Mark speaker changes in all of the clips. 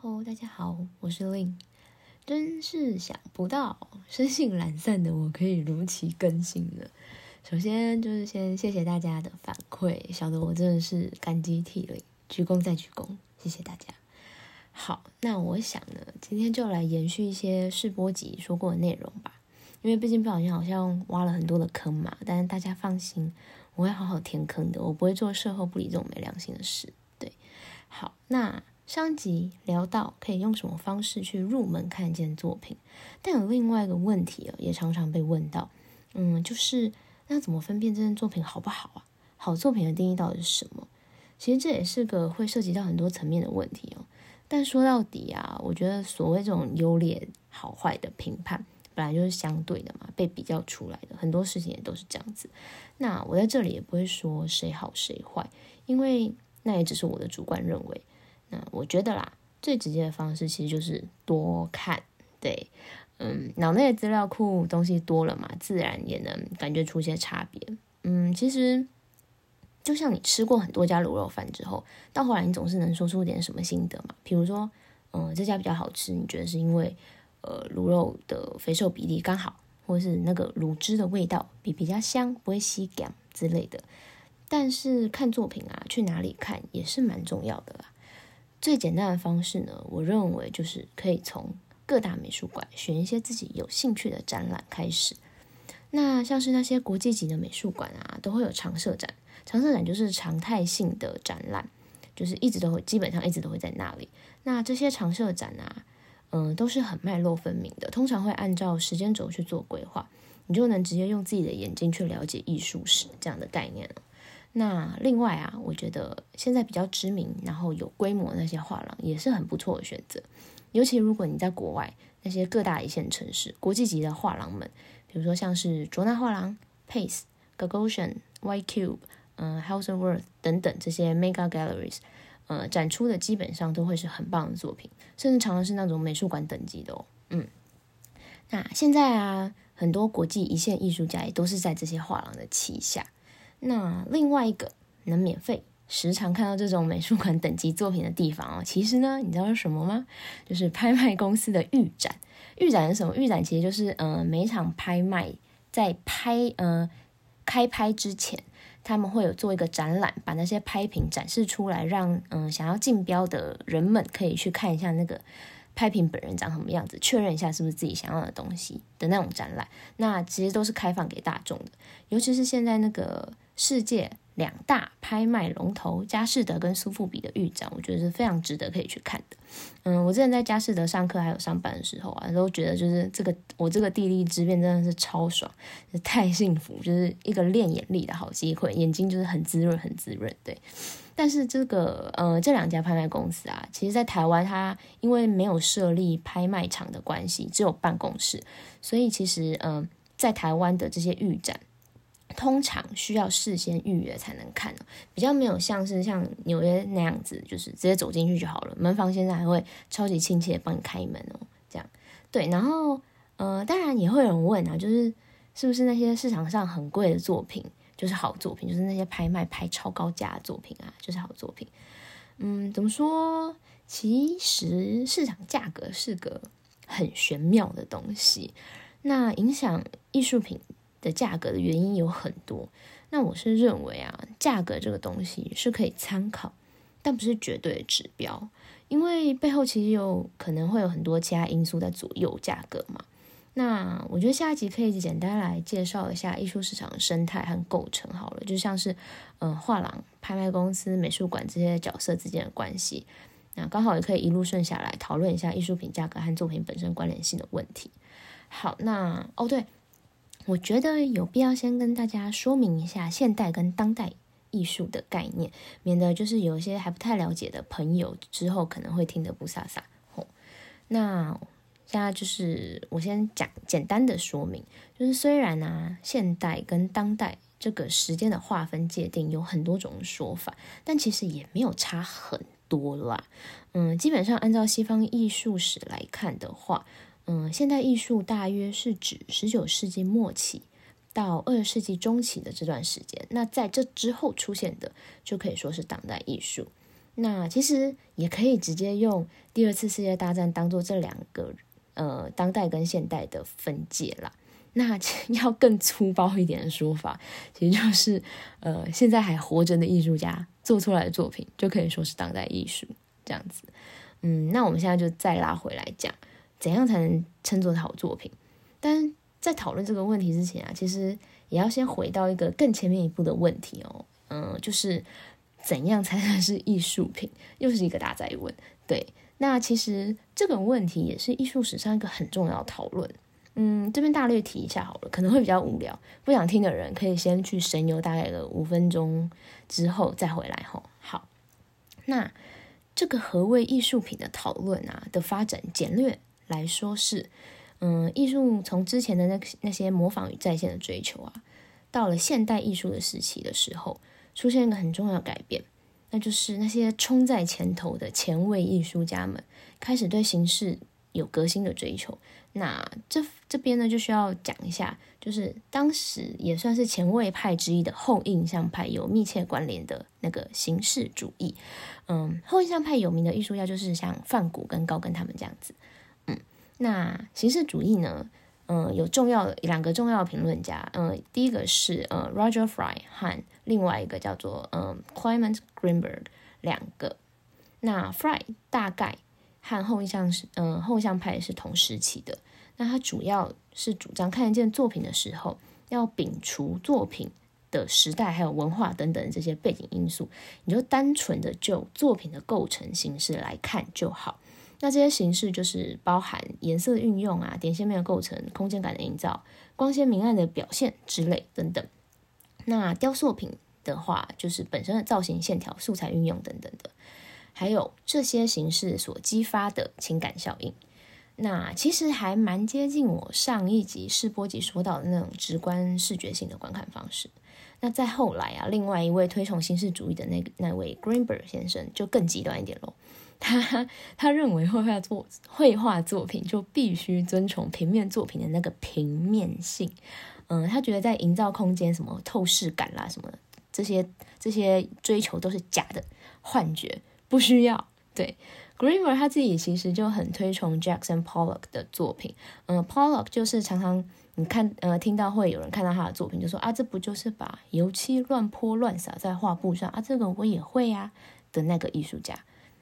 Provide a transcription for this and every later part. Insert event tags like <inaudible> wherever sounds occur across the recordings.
Speaker 1: 好，大家好，我是 Lin。真是想不到，生性懒散的我可以如期更新了。首先就是先谢谢大家的反馈，晓得我真的是感激涕零，鞠躬再鞠躬，谢谢大家。好，那我想呢，今天就来延续一些试播集说过的内容吧，因为毕竟不小心好像挖了很多的坑嘛。但是大家放心，我会好好填坑的，我不会做事后不理这种没良心的事。对，好，那。上集聊到可以用什么方式去入门看一件作品，但有另外一个问题哦，也常常被问到，嗯，就是那怎么分辨这件作品好不好啊？好作品的定义到底是什么？其实这也是个会涉及到很多层面的问题哦。但说到底啊，我觉得所谓这种优劣好坏的评判，本来就是相对的嘛，被比较出来的，很多事情也都是这样子。那我在这里也不会说谁好谁坏，因为那也只是我的主观认为。那我觉得啦，最直接的方式其实就是多看，对，嗯，脑内的资料库东西多了嘛，自然也能感觉出些差别。嗯，其实就像你吃过很多家卤肉饭之后，到后来你总是能说出点什么心得嘛。比如说，嗯，这家比较好吃，你觉得是因为呃卤肉的肥瘦比例刚好，或是那个卤汁的味道比比较香，不会吸干之类的。但是看作品啊，去哪里看也是蛮重要的啦。最简单的方式呢，我认为就是可以从各大美术馆选一些自己有兴趣的展览开始。那像是那些国际级的美术馆啊，都会有常设展。常设展就是常态性的展览，就是一直都会，基本上一直都会在那里。那这些常设展啊，嗯，都是很脉络分明的，通常会按照时间轴去做规划，你就能直接用自己的眼睛去了解艺术史这样的概念了。那另外啊，我觉得现在比较知名，然后有规模那些画廊也是很不错的选择。尤其如果你在国外那些各大一线城市、国际级的画廊们，比如说像是卓纳画廊、Pace、Gagosian、White Cube、嗯 House of Worth 等等这些 Mega Galleries，呃，展出的基本上都会是很棒的作品，甚至常常是那种美术馆等级的哦。嗯，那现在啊，很多国际一线艺术家也都是在这些画廊的旗下。那另外一个能免费时常看到这种美术馆等级作品的地方哦，其实呢，你知道是什么吗？就是拍卖公司的预展。预展是什么？预展其实就是，呃，每场拍卖在拍，呃，开拍之前，他们会有做一个展览，把那些拍品展示出来，让，嗯，想要竞标的人们可以去看一下那个拍品本人长什么样子，确认一下是不是自己想要的东西的那种展览。那其实都是开放给大众的，尤其是现在那个。世界两大拍卖龙头佳士得跟苏富比的预展，我觉得是非常值得可以去看的。嗯，我之前在佳士得上课还有上班的时候啊，都觉得就是这个我这个地利之便真的是超爽，太幸福，就是一个练眼力的好机会，眼睛就是很滋润，很滋润。对，但是这个呃这两家拍卖公司啊，其实在台湾它因为没有设立拍卖场的关系，只有办公室，所以其实嗯在台湾的这些预展。通常需要事先预约才能看比较没有像是像纽约那样子，就是直接走进去就好了。门房先生还会超级亲切帮你开门哦，这样对。然后呃，当然也会有人问啊，就是是不是那些市场上很贵的作品就是好作品，就是那些拍卖拍超高价的作品啊，就是好作品。嗯，怎么说？其实市场价格是个很玄妙的东西，那影响艺术品。的价格的原因有很多，那我是认为啊，价格这个东西是可以参考，但不是绝对的指标，因为背后其实有可能会有很多其他因素在左右价格嘛。那我觉得下一集可以简单来介绍一下艺术市场的生态和构成好了，就像是嗯画廊、拍卖公司、美术馆这些角色之间的关系，那刚好也可以一路顺下来讨论一下艺术品价格和作品本身关联性的问题。好，那哦对。我觉得有必要先跟大家说明一下现代跟当代艺术的概念，免得就是有一些还不太了解的朋友之后可能会听得不飒飒。吼，那现在就是我先讲简单的说明，就是虽然呢现代跟当代这个时间的划分界定有很多种说法，但其实也没有差很多啦。嗯，基本上按照西方艺术史来看的话。嗯，现代艺术大约是指十九世纪末期到二十世纪中期的这段时间。那在这之后出现的，就可以说是当代艺术。那其实也可以直接用第二次世界大战当做这两个呃当代跟现代的分界啦。那 <laughs> 要更粗暴一点的说法，其实就是呃现在还活着的艺术家做出来的作品就可以说是当代艺术这样子。嗯，那我们现在就再拉回来讲，怎样才能称作好作品？但在讨论这个问题之前啊，其实也要先回到一个更前面一步的问题哦。嗯，就是怎样才算是艺术品？<laughs> 又是一个大灾问。对，那其实这个问题也是艺术史上一个很重要的讨论。嗯，这边大略提一下好了，可能会比较无聊，不想听的人可以先去神游大概个五分钟之后再回来吼。好，那这个何谓艺术品的讨论啊的发展，简略来说是，嗯，艺术从之前的那那些模仿与再现的追求啊，到了现代艺术的时期的时候，出现一个很重要的改变，那就是那些冲在前头的前卫艺术家们开始对形式有革新的追求。那这这边呢，就需要讲一下，就是当时也算是前卫派之一的后印象派有密切关联的那个形式主义。嗯，后印象派有名的艺术家就是像范古跟高更他们这样子。那形式主义呢，嗯，有重要的两个重要评论家，嗯，第一个是呃 Roger Fry 和另外一个叫做嗯 Clement Greenberg 两个。那 Fry 大概。和后印象是，嗯，后印象派是同时期的。那他主要是主张看得见作品的时候，要摒除作品的时代还有文化等等这些背景因素，你就单纯的就作品的构成形式来看就好。那这些形式就是包含颜色运用啊、点线面的构成、空间感的营造、光鲜明暗的表现之类等等。那雕塑品的话，就是本身的造型、线条、素材运用等等的。还有这些形式所激发的情感效应，那其实还蛮接近我上一集试播集说到的那种直观视觉性的观看方式。那再后来啊，另外一位推崇形式主义的那那位 Greenberg 先生就更极端一点喽。他 <laughs> 他认为绘画作绘画作品就必须遵从平面作品的那个平面性。嗯，他觉得在营造空间什么透视感啦什么这些这些追求都是假的幻觉。不需要对 g r e e m e r 他自己其实就很推崇 Jackson Pollock 的作品。嗯，Pollock 就是常常你看呃听到会有人看到他的作品，就说啊，这不就是把油漆乱泼乱洒在画布上啊？这个我也会呀的那个艺术家。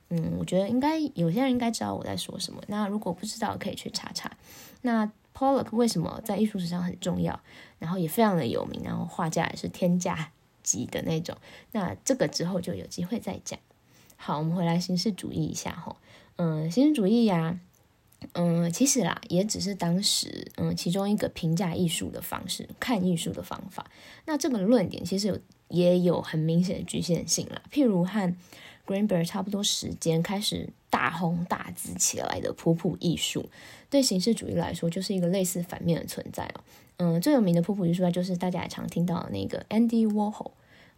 Speaker 1: 嗯，我觉得应该有些人应该知道我在说什么。那如果不知道，可以去查查。那 Pollock 为什么在艺术史上很重要，然后也非常的有名，然后画家也是天价级的那种。那这个之后就有机会再讲。好，我们回来形式主义一下哈，嗯，形式主义呀，嗯，其实啦，也只是当时嗯其中一个评价艺术的方式，看艺术的方法。那这个论点其实有也有很明显的局限性啦。譬如和 Greenberg 差不多时间开始大红大紫起来的普普艺术，对形式主义来说就是一个类似反面的存在哦。嗯，最有名的普普艺术家就是大家常听到那个 Andy Warhol。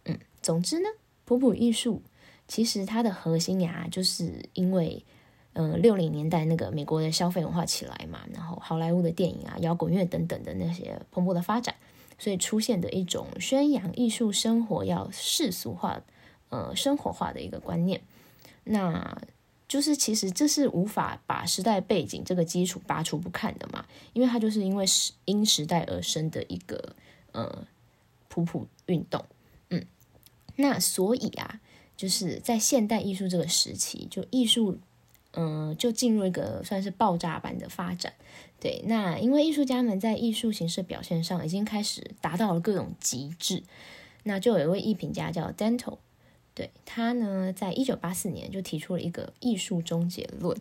Speaker 1: 嗯，总之呢，普普艺术。其实它的核心呀，就是因为，嗯，六零年代那个美国的消费文化起来嘛，然后好莱坞的电影啊、摇滚乐等等的那些蓬勃的发展，所以出现的一种宣扬艺术生活要世俗化、呃生活化的一个观念。那就是其实这是无法把时代背景这个基础拔除不看的嘛，因为它就是因为时因时代而生的一个呃普普运动。嗯，那所以啊。就是在现代艺术这个时期，就艺术，嗯，就进入一个算是爆炸般的发展。对，那因为艺术家们在艺术形式表现上已经开始达到了各种极致，那就有一位艺评家叫 Dental，对他呢，在一九八四年就提出了一个艺术终结论。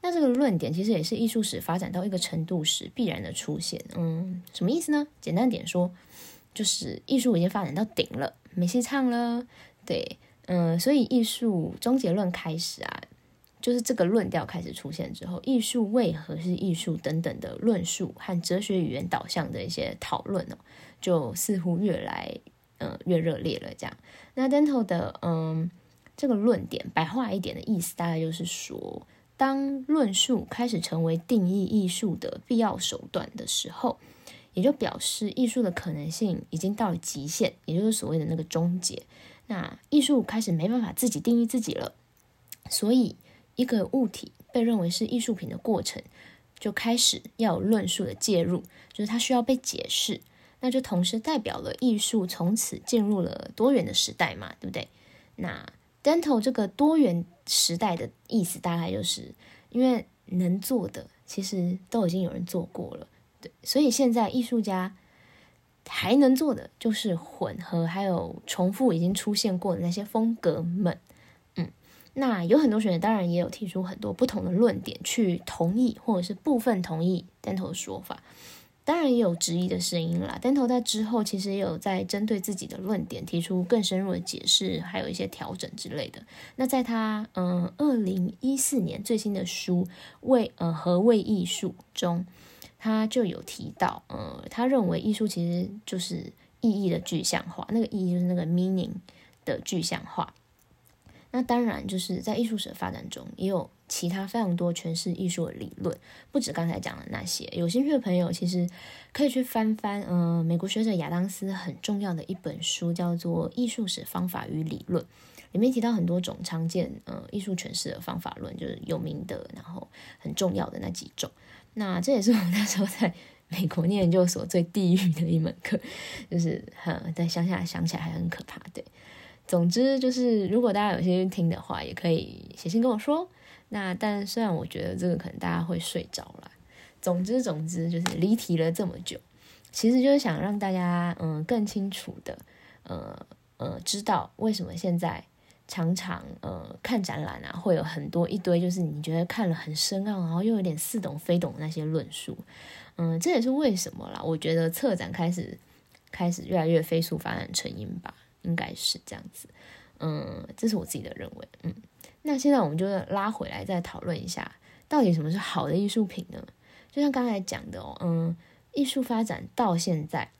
Speaker 1: 那这个论点其实也是艺术史发展到一个程度时必然的出现。嗯，什么意思呢？简单点说，就是艺术已经发展到顶了，没戏唱了。对。嗯，所以艺术终结论开始啊，就是这个论调开始出现之后，艺术为何是艺术等等的论述和哲学语言导向的一些讨论哦，就似乎越来嗯越热烈了。这样，那 Dental 的嗯这个论点白话一点的意思，大概就是说，当论述开始成为定义艺术的必要手段的时候，也就表示艺术的可能性已经到了极限，也就是所谓的那个终结。那艺术开始没办法自己定义自己了，所以一个物体被认为是艺术品的过程，就开始要有论述的介入，就是它需要被解释，那就同时代表了艺术从此进入了多元的时代嘛，对不对？那 dental 这个多元时代的意思，大概就是因为能做的其实都已经有人做过了，对，所以现在艺术家还能做的就是混合，还有重复已经出现过的那些风格们，嗯，那有很多学者当然也有提出很多不同的论点去同意或者是部分同意 dental 的说法。当然也有质疑的声音啦。丹头在之后其实也有在针对自己的论点提出更深入的解释，还有一些调整之类的。那在他嗯二零一四年最新的书《为呃何谓艺术》中，他就有提到，呃，他认为艺术其实就是意义的具象化，那个意义就是那个 meaning 的具象化。那当然就是在艺术史的发展中也有。其他非常多诠释艺术的理论，不止刚才讲的那些。有兴趣的朋友其实可以去翻翻，嗯，美国学者亚当斯很重要的一本书，叫做《艺术史方法与理论》，里面提到很多种常见，呃，艺术诠释的方法论，就是有名的，然后很重要的那几种。那这也是我那时候在美国念研究所最地狱的一门课，就是很，在乡下想起来还很可怕。对，总之就是，如果大家有兴趣听的话，也可以写信跟我说。那但虽然我觉得这个可能大家会睡着了，总之总之就是离题了这么久，其实就是想让大家嗯更清楚的呃呃知道为什么现在常常呃看展览啊会有很多一堆就是你觉得看了很深奥，然后又有点似懂非懂的那些论述，嗯这也是为什么啦。我觉得策展开始开始越来越飞速发展成因吧，应该是这样子，嗯这是我自己的认为，嗯。那现在我们就拉回来再讨论一下，到底什么是好的艺术品呢？就像刚才讲的哦，嗯，艺术发展到现在，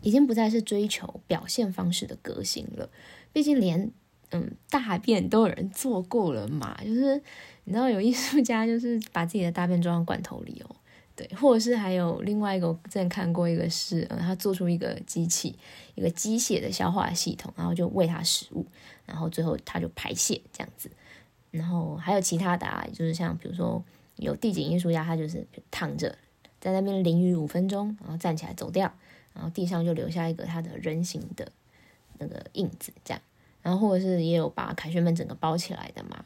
Speaker 1: 已经不再是追求表现方式的革新了。毕竟连嗯大便都有人做过了嘛，就是你知道有艺术家就是把自己的大便装到罐头里哦。对，或者是还有另外一个，我之前看过一个是，嗯，他做出一个机器，一个机械的消化系统，然后就喂它食物，然后最后它就排泄这样子。然后还有其他的啊，就是像比如说有地景艺术家，他就是躺着在那边淋雨五分钟，然后站起来走掉，然后地上就留下一个他的人形的那个印子这样。然后或者是也有把凯旋门整个包起来的嘛，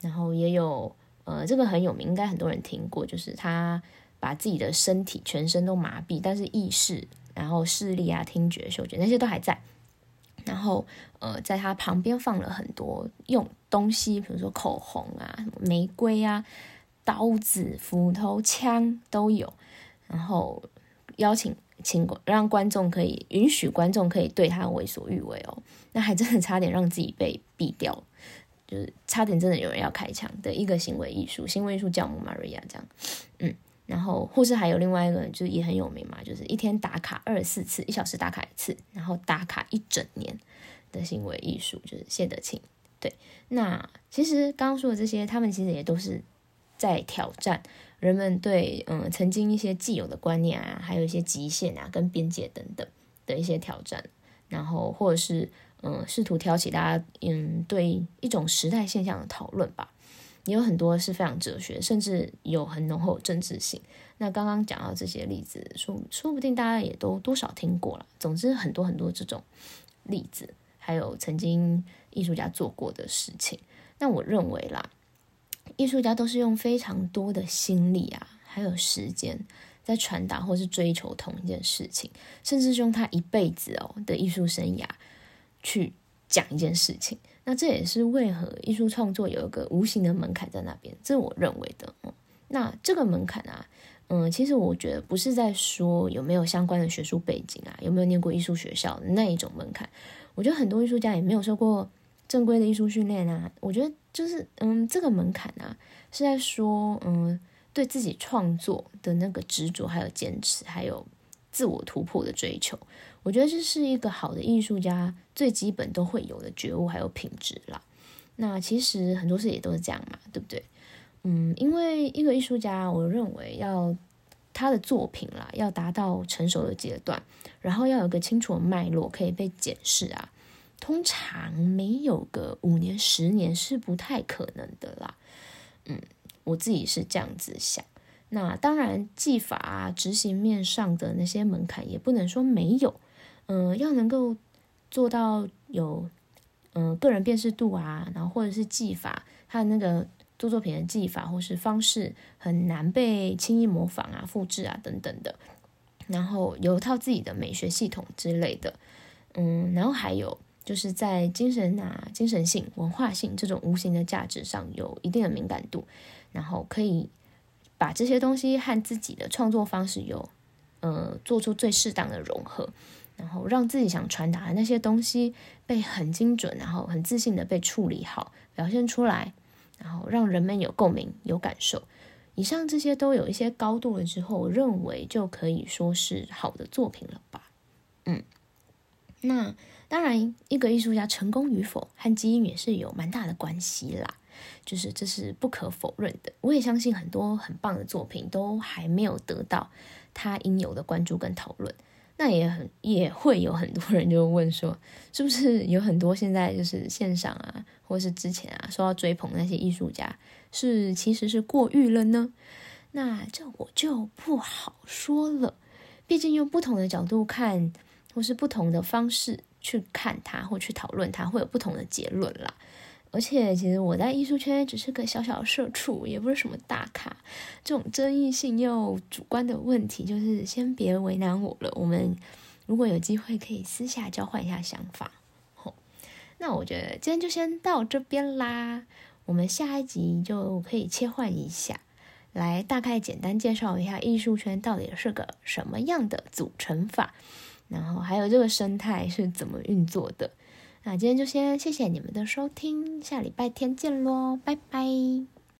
Speaker 1: 然后也有呃这个很有名，应该很多人听过，就是他。把自己的身体全身都麻痹，但是意识、然后视力啊、听觉、嗅觉那些都还在。然后，呃，在他旁边放了很多用东西，比如说口红啊、玫瑰啊、刀子、斧头、枪都有。然后邀请请让观众可以允许观众可以对他为所欲为哦。那还真的差点让自己被毙掉，就是差点真的有人要开枪的一个行为艺术，行为艺术教母 Maria 这样，嗯。然后，或是还有另外一个，就是也很有名嘛，就是一天打卡二十四次，一小时打卡一次，然后打卡一整年的行为艺术，就是谢德庆。对，那其实刚刚说的这些，他们其实也都是在挑战人们对嗯曾经一些既有的观念啊，还有一些极限啊跟边界等等的一些挑战，然后或者是嗯试图挑起大家嗯对一种时代现象的讨论吧。也有很多是非常哲学，甚至有很浓厚政治性。那刚刚讲到这些例子，说说不定大家也都多少听过了。总之，很多很多这种例子，还有曾经艺术家做过的事情。那我认为啦，艺术家都是用非常多的心力啊，还有时间，在传达或是追求同一件事情，甚至用他一辈子哦的艺术生涯去讲一件事情。那这也是为何艺术创作有一个无形的门槛在那边，这是我认为的。那这个门槛啊，嗯，其实我觉得不是在说有没有相关的学术背景啊，有没有念过艺术学校那一种门槛。我觉得很多艺术家也没有受过正规的艺术训练啊。我觉得就是，嗯，这个门槛啊，是在说，嗯，对自己创作的那个执着，还有坚持，还有自我突破的追求。我觉得这是一个好的艺术家最基本都会有的觉悟还有品质啦。那其实很多事也都是这样嘛，对不对？嗯，因为一个艺术家，我认为要他的作品啦，要达到成熟的阶段，然后要有个清楚的脉络可以被检视啊，通常没有个五年、十年是不太可能的啦。嗯，我自己是这样子想。那当然，技法啊、执行面上的那些门槛也不能说没有。嗯，要能够做到有嗯个人辨识度啊，然后或者是技法，他的那个做作品的技法或是方式很难被轻易模仿啊、复制啊等等的。然后有一套自己的美学系统之类的。嗯，然后还有就是在精神啊、精神性、文化性这种无形的价值上有一定的敏感度，然后可以。把这些东西和自己的创作方式有，呃，做出最适当的融合，然后让自己想传达的那些东西被很精准，然后很自信的被处理好，表现出来，然后让人们有共鸣、有感受。以上这些都有一些高度了之后，我认为就可以说是好的作品了吧。嗯，那当然，一个艺术家成功与否和基因也是有蛮大的关系啦。就是这是不可否认的，我也相信很多很棒的作品都还没有得到他应有的关注跟讨论。那也很也会有很多人就问说，是不是有很多现在就是线上啊，或是之前啊受到追捧那些艺术家是其实是过誉了呢？那这我就不好说了，毕竟用不同的角度看，或是不同的方式去看它或去讨论它，会有不同的结论啦。而且，其实我在艺术圈只是个小小社畜，也不是什么大咖。这种争议性又主观的问题，就是先别为难我了。我们如果有机会，可以私下交换一下想法。吼，那我觉得今天就先到这边啦。我们下一集就可以切换一下，来大概简单介绍一下艺术圈到底是个什么样的组成法，然后还有这个生态是怎么运作的。那今天就先谢谢你们的收听，下礼拜天见喽，拜拜。